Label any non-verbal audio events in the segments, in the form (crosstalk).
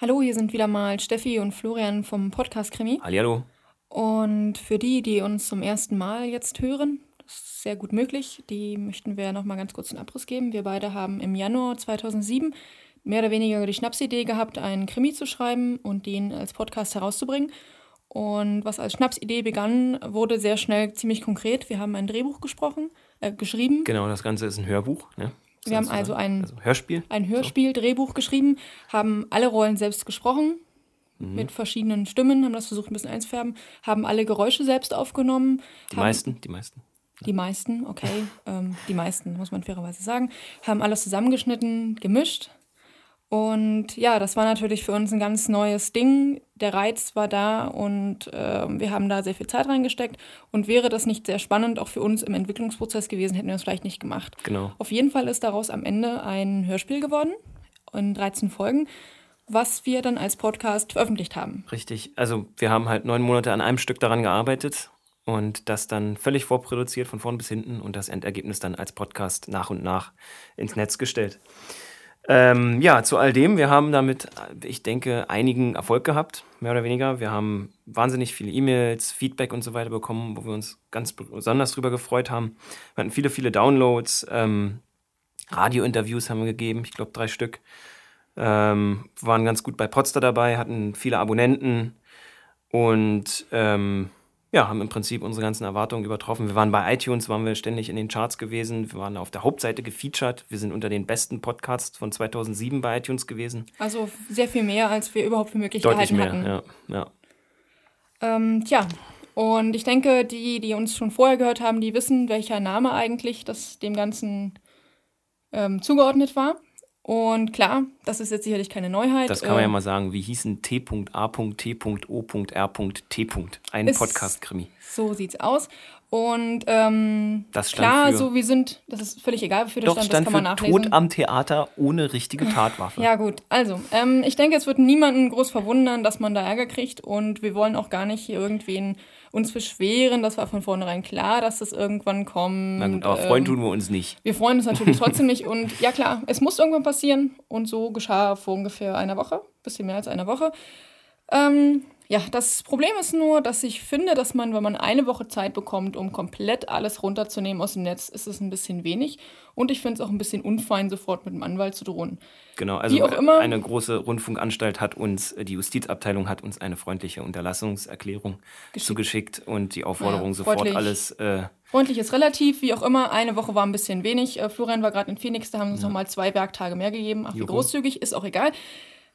Hallo, hier sind wieder mal Steffi und Florian vom Podcast Krimi. Hallihallo. Und für die, die uns zum ersten Mal jetzt hören, das ist sehr gut möglich, die möchten wir noch mal ganz kurz einen Abriss geben. Wir beide haben im Januar 2007 mehr oder weniger die Schnapsidee gehabt, einen Krimi zu schreiben und den als Podcast herauszubringen. Und was als Schnapsidee begann, wurde sehr schnell ziemlich konkret. Wir haben ein Drehbuch gesprochen, äh, geschrieben. Genau, das Ganze ist ein Hörbuch. Ne? Wir haben also ein, also Hörspiel. ein Hörspiel, Drehbuch geschrieben, haben alle Rollen selbst gesprochen, Mhm. mit verschiedenen Stimmen, haben das versucht ein bisschen einzufärben, haben alle Geräusche selbst aufgenommen. Die meisten, die meisten. Die meisten, okay, (laughs) ähm, die meisten, muss man fairerweise sagen, haben alles zusammengeschnitten, gemischt. Und ja, das war natürlich für uns ein ganz neues Ding. Der Reiz war da und ähm, wir haben da sehr viel Zeit reingesteckt. Und wäre das nicht sehr spannend, auch für uns im Entwicklungsprozess gewesen, hätten wir das vielleicht nicht gemacht. Genau. Auf jeden Fall ist daraus am Ende ein Hörspiel geworden in 13 Folgen, was wir dann als Podcast veröffentlicht haben. Richtig. Also wir haben halt neun Monate an einem Stück daran gearbeitet und das dann völlig vorproduziert von vorn bis hinten und das Endergebnis dann als Podcast nach und nach ins Netz gestellt. Ähm, ja, zu all dem, wir haben damit, ich denke, einigen Erfolg gehabt, mehr oder weniger. Wir haben wahnsinnig viele E-Mails, Feedback und so weiter bekommen, wo wir uns ganz besonders drüber gefreut haben. Wir hatten viele, viele Downloads, ähm, Radiointerviews haben wir gegeben, ich glaube drei Stück. Ähm, waren ganz gut bei Podster dabei, hatten viele Abonnenten und ähm, ja, haben im Prinzip unsere ganzen Erwartungen übertroffen. Wir waren bei iTunes, waren wir ständig in den Charts gewesen. Wir waren auf der Hauptseite gefeatured. Wir sind unter den besten Podcasts von 2007 bei iTunes gewesen. Also sehr viel mehr, als wir überhaupt für möglich Deutlich gehalten mehr, hatten. ja. ja. Ähm, tja, und ich denke, die, die uns schon vorher gehört haben, die wissen, welcher Name eigentlich das dem Ganzen ähm, zugeordnet war. Und klar, das ist jetzt sicherlich keine Neuheit. Das kann man ja Ähm, mal sagen. Wir hießen T.A.T.O.R.T. Ein Podcast-Krimi. So sieht's aus. Und ähm, Das stand klar, so wir sind, das ist völlig egal, wofür das Doch, stand, das stand kann man nachlesen. Tod am Theater ohne richtige (laughs) Tatwaffe. Ja, gut. Also, ähm, ich denke, es wird niemanden groß verwundern, dass man da Ärger kriegt. Und wir wollen auch gar nicht hier irgendwen uns beschweren. Das war von vornherein klar, dass das irgendwann kommt. Na gut, aber freuen Ähm, tun wir uns nicht. Wir freuen uns natürlich (laughs) trotzdem nicht. Und ja, klar, es muss irgendwann passieren. Und so geschah vor ungefähr einer Woche, bisschen mehr als einer Woche. Ähm, ja, das Problem ist nur, dass ich finde, dass man, wenn man eine Woche Zeit bekommt, um komplett alles runterzunehmen aus dem Netz, ist es ein bisschen wenig. Und ich finde es auch ein bisschen unfein, sofort mit dem Anwalt zu drohen. Genau, also immer. eine große Rundfunkanstalt hat uns, äh, die Justizabteilung hat uns eine freundliche Unterlassungserklärung zugeschickt und die Aufforderung, Naja, sofort alles. Äh, Freundlich ist relativ, wie auch immer. Eine Woche war ein bisschen wenig. Äh, Florian war gerade in Phoenix, da haben sie uns nochmal zwei Werktage mehr gegeben. Ach, wie großzügig, ist auch egal.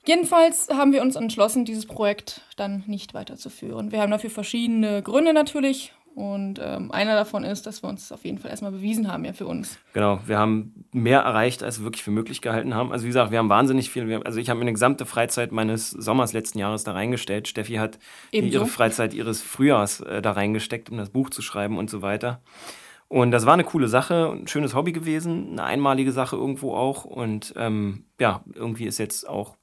Jedenfalls haben wir uns entschlossen, dieses Projekt dann nicht weiterzuführen. Wir haben dafür verschiedene Gründe natürlich. Und ähm, einer davon ist, dass wir uns auf jeden Fall erstmal bewiesen haben, ja, für uns. genau, wir haben mehr erreicht, als wir wirklich für möglich gehalten haben. Also wie gesagt, wir haben wahnsinnig viel. Wir, also ich habe meine gesamte Freizeit meines Sommers letzten Jahres da reingestellt. Steffi hat Ebenso. ihre Freizeit ihres Frühjahrs äh, da reingesteckt, um das Buch zu schreiben und so weiter. Und das war eine coole Sache, ein schönes Hobby gewesen, eine einmalige Sache irgendwo auch. Und ähm, ja, irgendwie ist jetzt auch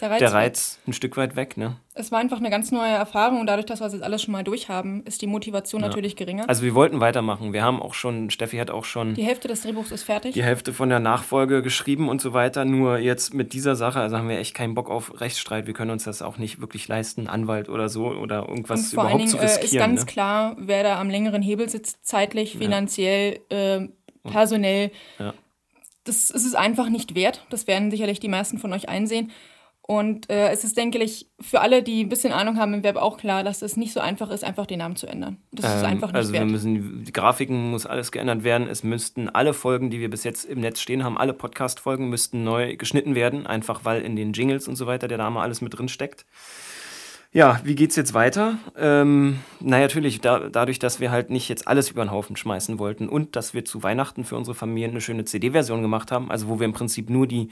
Der Reiz, der Reiz ein Stück weit weg. Ne? Es war einfach eine ganz neue Erfahrung und dadurch, dass wir es jetzt alles schon mal durchhaben, ist die Motivation natürlich geringer. Also wir wollten weitermachen. Wir haben auch schon, Steffi hat auch schon die Hälfte des Drehbuchs ist fertig. die Hälfte von der Nachfolge geschrieben und so weiter. Nur jetzt mit dieser Sache, also haben wir echt keinen Bock auf Rechtsstreit. Wir können uns das auch nicht wirklich leisten, Anwalt oder so oder Und irgendwas vor allen überhaupt Dingen zu äh, riskieren. ist ganz ne? klar, wer da am längeren Hebel sitzt, zeitlich, finanziell, äh, personell. Ja. Das ist es einfach nicht wert. Das werden sicherlich die meisten von euch einsehen. Und äh, es ist, denke ich, für alle, die ein bisschen Ahnung haben im Web auch klar, dass es nicht so einfach ist, einfach den Namen zu ändern. Das ist Ähm, einfach nicht also wir wert. müssen, die Grafiken muss alles geändert werden. Es müssten alle Folgen, die wir bis jetzt im Netz stehen haben, alle Podcast-Folgen müssten neu geschnitten werden, einfach weil in den Jingles und so weiter der Name alles mit drin steckt. Ja, wie geht's jetzt weiter? Ähm, na natürlich, da, dadurch, dass wir halt nicht jetzt alles über den Haufen schmeißen wollten und dass wir zu Weihnachten für unsere Familie eine schöne CD-Version gemacht haben, also wo wir im Prinzip nur die,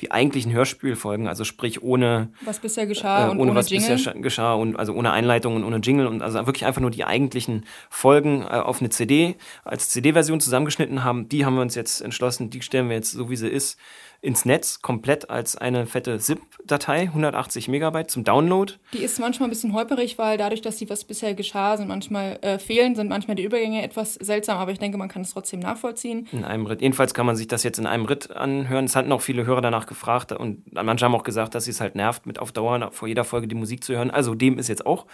die eigentlichen Hörspielfolgen, also sprich ohne, was bisher geschah äh, und ohne, ohne was Jingle. bisher scha- geschah und also ohne Einleitung und ohne Jingle und also wirklich einfach nur die eigentlichen Folgen äh, auf eine CD als CD-Version zusammengeschnitten haben. Die haben wir uns jetzt entschlossen, die stellen wir jetzt so wie sie ist ins Netz komplett als eine fette ZIP-Datei, 180 Megabyte zum Download. Die ist manchmal ein bisschen holperig, weil dadurch, dass die was bisher geschah, sind manchmal äh, fehlen, sind manchmal die Übergänge etwas seltsam, aber ich denke, man kann es trotzdem nachvollziehen. In einem Ritt. Jedenfalls kann man sich das jetzt in einem Ritt anhören. Es hatten auch viele Hörer danach nachgefragt und manche haben auch gesagt, dass sie es halt nervt, mit auf Dauer vor jeder Folge die Musik zu hören. Also dem ist jetzt auch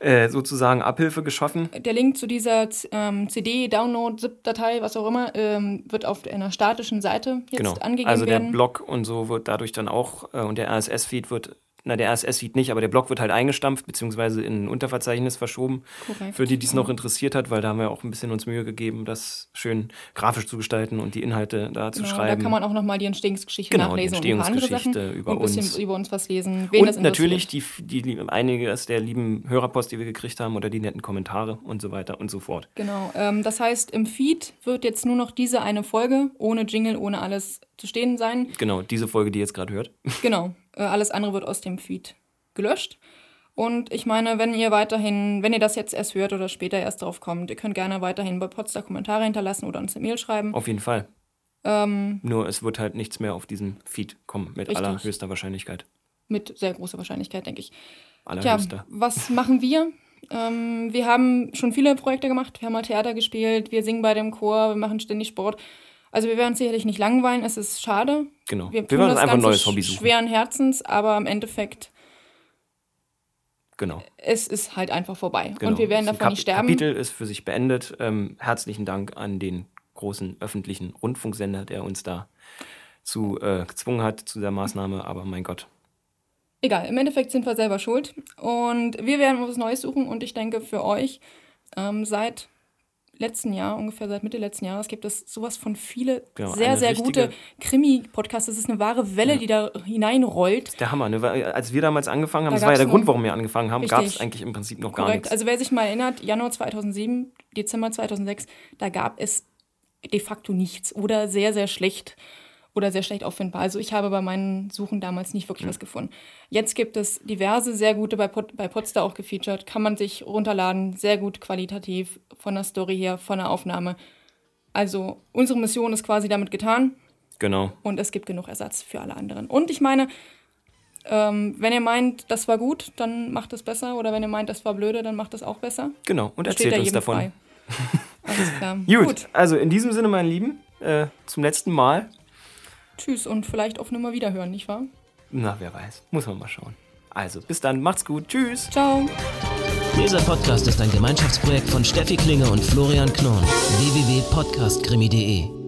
äh, sozusagen Abhilfe geschaffen. Der Link zu dieser ähm, CD, Download, ZIP-Datei, was auch immer, ähm, wird auf einer statischen Seite jetzt genau. angegeben Also der werden. Blog und so wird dadurch dann auch, äh, und der RSS-Feed wird na, der RSS-Feed nicht, aber der Blog wird halt eingestampft, beziehungsweise in ein Unterverzeichnis verschoben. Korrekt. Für die, die es noch interessiert hat, weil da haben wir auch ein bisschen uns Mühe gegeben, das schön grafisch zu gestalten und die Inhalte da zu Genau, schreiben. da kann man auch nochmal die Entstehungsgeschichte Genau, die nachlesen und Sachen Entstehungsgeschichte über und ein bisschen uns. über uns was lesen. Wen und natürlich die, die, die einiges der lieben Hörerpost, die wir gekriegt haben, oder die netten Kommentare und so weiter und so fort. Genau, ähm, das heißt, im Feed wird jetzt nur noch diese eine Folge ohne Jingle, ohne alles zu stehen sein. Genau, diese Folge, die ihr jetzt gerade hört. Genau, (laughs) alles andere wird aus dem Feed gelöscht. Und ich meine, wenn ihr weiterhin, wenn ihr das jetzt erst hört oder später erst drauf kommt, ihr könnt gerne weiterhin bei Potsdam Kommentare hinterlassen oder uns eine Mail schreiben. Auf jeden Fall. Ähm, Nur es wird halt nichts mehr auf diesen Feed kommen, mit Richtig. allerhöchster Wahrscheinlichkeit. mit sehr großer Wahrscheinlichkeit, denke ich. Tja, Allerhöchster. was machen wir? Ähm, wir haben schon viele Projekte gemacht. Wir haben mal Theater gespielt, wir singen bei dem Chor, wir machen ständig Sport. Also wir werden uns sicherlich nicht langweilen, es ist schade. Genau. Wir, Wir werden einfach ein neues Hobby suchen. schweren Herzens, aber im Endeffekt, Genau. es ist halt einfach vorbei. genau. Und wir werden davon nicht sterben. Kapitel ist für sich beendet. Ähm, herzlichen Dank an den großen öffentlichen Rundfunksender, der uns da zu äh, gezwungen hat zu der Maßnahme. Aber mein Gott, Egal, im Endeffekt sind wir selber schuld. Und wir werden was Neues suchen. Und ich denke, für euch, ähm, seit letzten Jahr, ungefähr seit Mitte letzten Jahres, gibt es sowas von viele Genau, sehr, sehr gute Krimi-Podcasts. Es ist eine wahre Welle, die da hineinrollt. der Hammer. Ne? Weil, Als wir damals angefangen haben, Da das war ja der Grund, warum wir angefangen haben, gab es eigentlich im Prinzip noch gar Korrekt. nichts. Also wer sich mal erinnert, Januar 2007, Dezember 2006, da gab es de facto nichts oder sehr, sehr schlecht oder sehr schlecht auffindbar. Also ich habe bei meinen Suchen damals nicht wirklich was gefunden. Jetzt gibt es diverse, sehr gute, bei, Pod, bei Podstar auch gefeatured, kann man sich runterladen, sehr gut qualitativ, von der Story her, von der Aufnahme. Also unsere Mission ist quasi damit getan Genau. und es gibt genug Ersatz für alle anderen. Und ich meine, ähm, wenn ihr meint, das war gut, dann macht es besser. Oder wenn ihr meint, das war blöde, dann macht es auch besser. Genau. Und erzählt uns davon. (laughs) Alles klar. Gut. Also in diesem Sinne, meine Lieben, äh, zum letzten Mal. Tschüss und vielleicht auf Nummer wieder hören, nicht wahr? Na, wer weiß. Muss man mal schauen. Also, bis dann. Macht's gut. Tschüss. Ciao. Dieser Podcast ist ein Gemeinschaftsprojekt von Steffi Klinge und Florian Knorn. www.podcastkrimi.de